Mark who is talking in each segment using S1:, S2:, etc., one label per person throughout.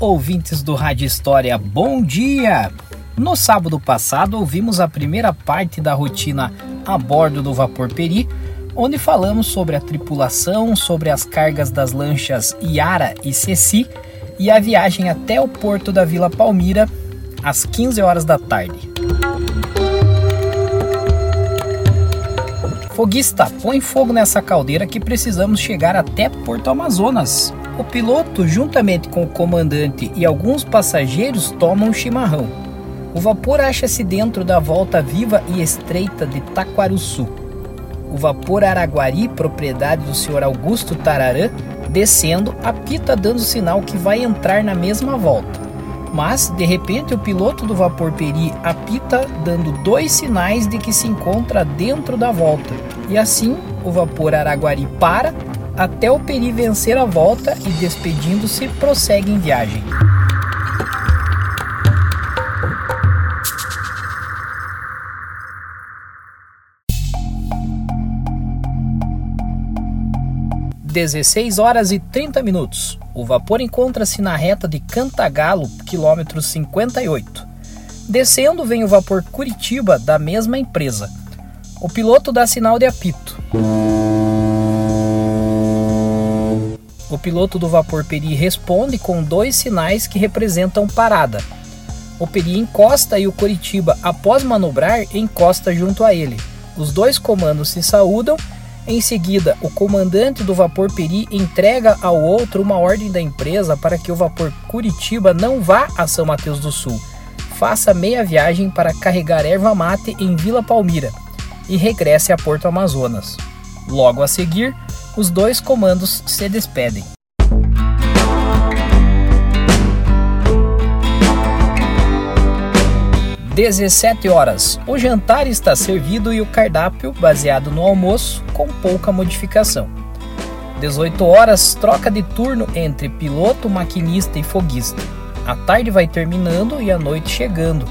S1: ouvintes do Rádio História, bom dia! No sábado passado, ouvimos a primeira parte da rotina a bordo do Vapor Peri, onde falamos sobre a tripulação, sobre as cargas das lanchas Iara e Ceci e a viagem até o porto da Vila Palmira às 15 horas da tarde. Foguista, põe fogo nessa caldeira que precisamos chegar até Porto Amazonas. O piloto, juntamente com o comandante e alguns passageiros, tomam um chimarrão. O vapor acha-se dentro da volta viva e estreita de Taquaruçu. O vapor Araguari, propriedade do Sr. Augusto Tararã, descendo, apita dando sinal que vai entrar na mesma volta. Mas, de repente, o piloto do vapor Peri apita dando dois sinais de que se encontra dentro da volta. E assim, o vapor Araguari para até o Peri vencer a volta e, despedindo-se, prossegue em viagem. Dezesseis horas e 30 minutos. O vapor encontra-se na reta de Cantagalo, quilômetro 58. Descendo vem o vapor Curitiba, da mesma empresa. O piloto dá sinal de apito. O piloto do vapor Peri responde com dois sinais que representam parada. O Peri encosta e o Curitiba, após manobrar, encosta junto a ele. Os dois comandos se saúdam. Em seguida, o comandante do vapor Peri entrega ao outro uma ordem da empresa para que o vapor Curitiba não vá a São Mateus do Sul. Faça meia viagem para carregar erva mate em Vila Palmira e regresse a Porto Amazonas. Logo a seguir, os dois comandos se despedem. Dezessete horas. O jantar está servido e o cardápio, baseado no almoço, com pouca modificação. 18 horas, troca de turno entre piloto, maquinista e foguista. A tarde vai terminando e a noite chegando.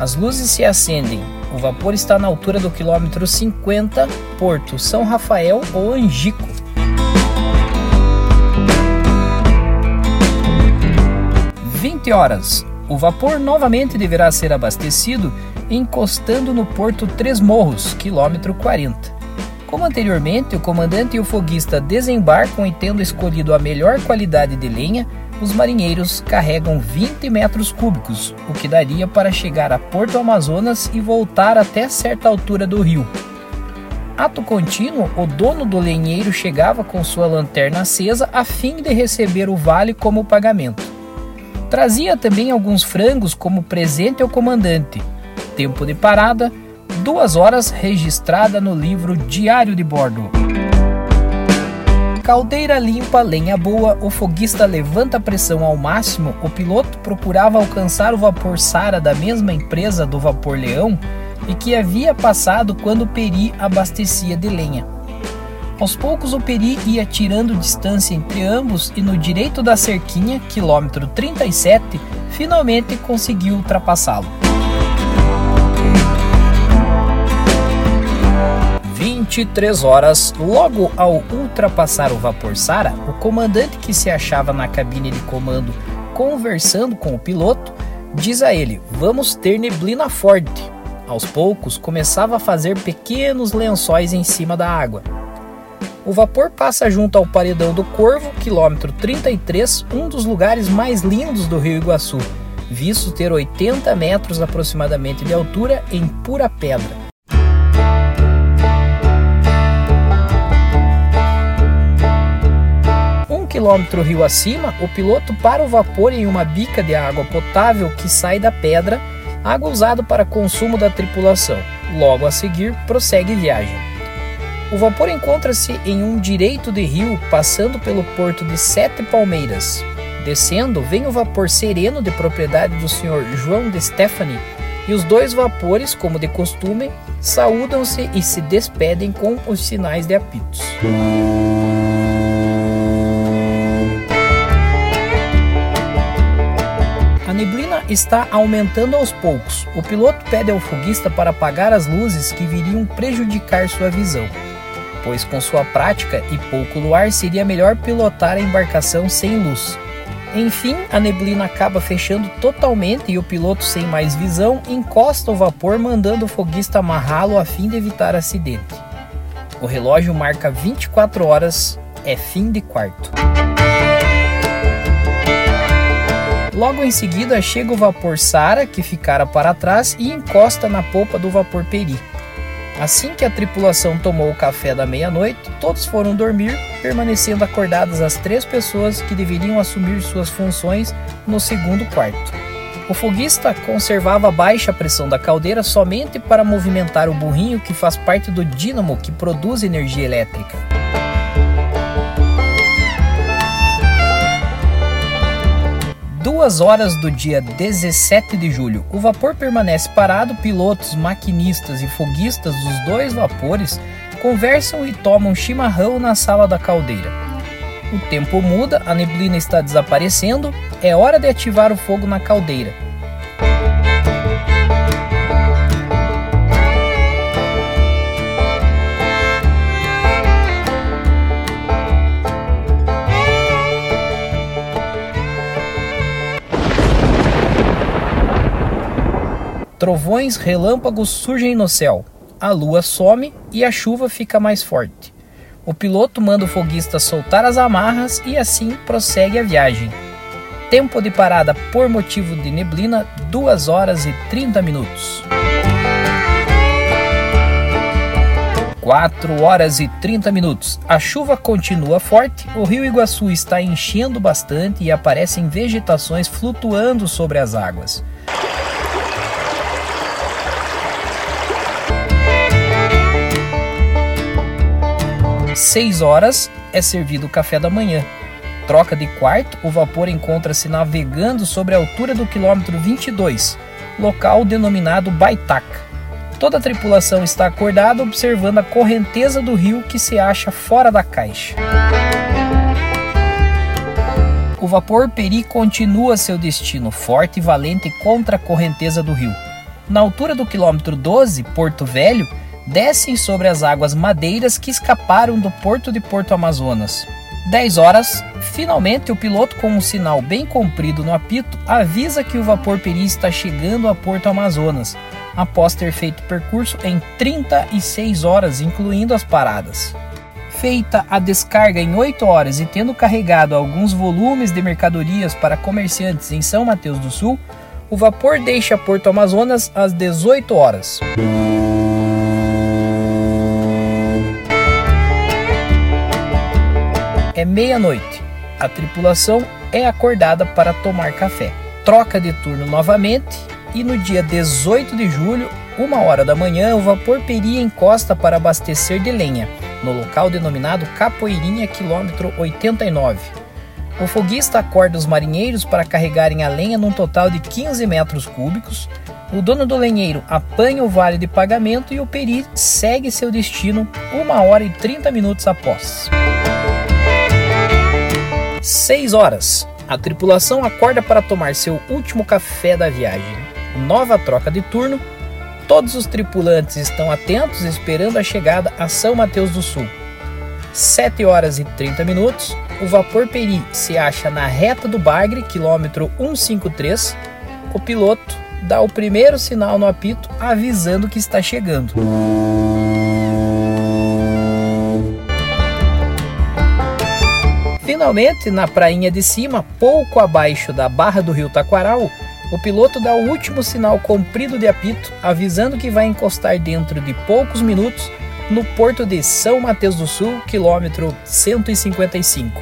S1: As luzes se acendem. O vapor está na altura do quilômetro 50, Porto São Rafael ou Angico. 20 horas. O vapor novamente deverá ser abastecido encostando no porto Três Morros, quilômetro 40. Como anteriormente, o comandante e o foguista desembarcam e tendo escolhido a melhor qualidade de lenha, os marinheiros carregam 20 metros cúbicos, o que daria para chegar a Porto Amazonas e voltar até certa altura do rio. Ato contínuo, o dono do lenheiro chegava com sua lanterna acesa a fim de receber o vale como pagamento. Trazia também alguns frangos como presente ao comandante. Tempo de parada, duas horas registrada no livro Diário de Bordo. Caldeira limpa, lenha boa, o foguista levanta a pressão ao máximo, o piloto procurava alcançar o vapor Sara da mesma empresa do vapor Leão e que havia passado quando Peri abastecia de lenha. Aos poucos o Peri ia tirando distância entre ambos e no direito da cerquinha, quilômetro 37, finalmente conseguiu ultrapassá-lo. 23 horas, logo ao ultrapassar o vapor Sara, o comandante que se achava na cabine de comando conversando com o piloto, diz a ele: Vamos ter neblina forte. Aos poucos, começava a fazer pequenos lençóis em cima da água. O vapor passa junto ao Paredão do Corvo, quilômetro 33, um dos lugares mais lindos do Rio Iguaçu, visto ter 80 metros aproximadamente de altura em pura pedra. Um quilômetro rio acima, o piloto para o vapor em uma bica de água potável que sai da pedra, água usada para consumo da tripulação. Logo a seguir, prossegue viagem. O vapor encontra-se em um direito de rio, passando pelo porto de Sete Palmeiras. Descendo, vem o vapor sereno de propriedade do senhor João de Stephanie, e os dois vapores, como de costume, saúdam-se e se despedem com os sinais de apitos. A neblina está aumentando aos poucos. O piloto pede ao foguista para apagar as luzes que viriam prejudicar sua visão pois com sua prática e pouco luar seria melhor pilotar a embarcação sem luz. Enfim, a neblina acaba fechando totalmente e o piloto, sem mais visão, encosta o vapor, mandando o foguista amarrá-lo a fim de evitar acidente. O relógio marca 24 horas, é fim de quarto. Logo em seguida chega o vapor Sara, que ficara para trás, e encosta na polpa do vapor Peri. Assim que a tripulação tomou o café da meia-noite, todos foram dormir, permanecendo acordadas as três pessoas que deveriam assumir suas funções no segundo quarto. O foguista conservava baixa pressão da caldeira somente para movimentar o burrinho que faz parte do dínamo que produz energia elétrica. Duas horas do dia 17 de julho, o vapor permanece parado. Pilotos, maquinistas e foguistas dos dois vapores conversam e tomam chimarrão na sala da caldeira. O tempo muda, a neblina está desaparecendo, é hora de ativar o fogo na caldeira. Trovões, relâmpagos surgem no céu. A lua some e a chuva fica mais forte. O piloto manda o foguista soltar as amarras e assim prossegue a viagem. Tempo de parada por motivo de neblina: 2 horas e 30 minutos. 4 horas e 30 minutos. A chuva continua forte, o rio Iguaçu está enchendo bastante e aparecem vegetações flutuando sobre as águas. 6 horas é servido o café da manhã. Troca de quarto, o vapor encontra-se navegando sobre a altura do quilômetro 22, local denominado Baitaca. Toda a tripulação está acordada observando a correnteza do rio que se acha fora da caixa. O vapor Peri continua seu destino forte e valente contra a correnteza do rio. Na altura do quilômetro 12, Porto Velho, descem sobre as águas madeiras que escaparam do porto de Porto Amazonas. 10 horas, finalmente o piloto com um sinal bem comprido no apito avisa que o vapor Peri está chegando a Porto Amazonas, após ter feito percurso em 36 horas, incluindo as paradas. Feita a descarga em 8 horas e tendo carregado alguns volumes de mercadorias para comerciantes em São Mateus do Sul, o vapor deixa Porto Amazonas às 18 horas. É meia-noite. A tripulação é acordada para tomar café. Troca de turno novamente e no dia 18 de julho, uma hora da manhã, o vapor Peri encosta para abastecer de lenha, no local denominado Capoeirinha, quilômetro 89. O foguista acorda os marinheiros para carregarem a lenha num total de 15 metros cúbicos. O dono do lenheiro apanha o vale de pagamento e o Peri segue seu destino uma hora e 30 minutos após. 6 horas. A tripulação acorda para tomar seu último café da viagem. Nova troca de turno. Todos os tripulantes estão atentos esperando a chegada a São Mateus do Sul. 7 horas e 30 minutos. O vapor Peri se acha na reta do Bagre, quilômetro 153. O piloto dá o primeiro sinal no apito avisando que está chegando. Finalmente, na prainha de cima, pouco abaixo da barra do rio Taquaral, o piloto dá o último sinal comprido de apito, avisando que vai encostar dentro de poucos minutos no porto de São Mateus do Sul, quilômetro 155.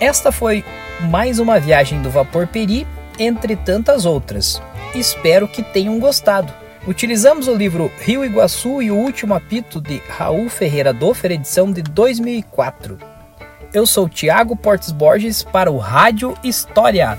S1: Esta foi mais uma viagem do vapor Peri, entre tantas outras. espero que tenham gostado. Utilizamos o livro Rio Iguaçu e o Último Apito de Raul Ferreira Doffer, edição de 2004. Eu sou Tiago Portes Borges para o Rádio História.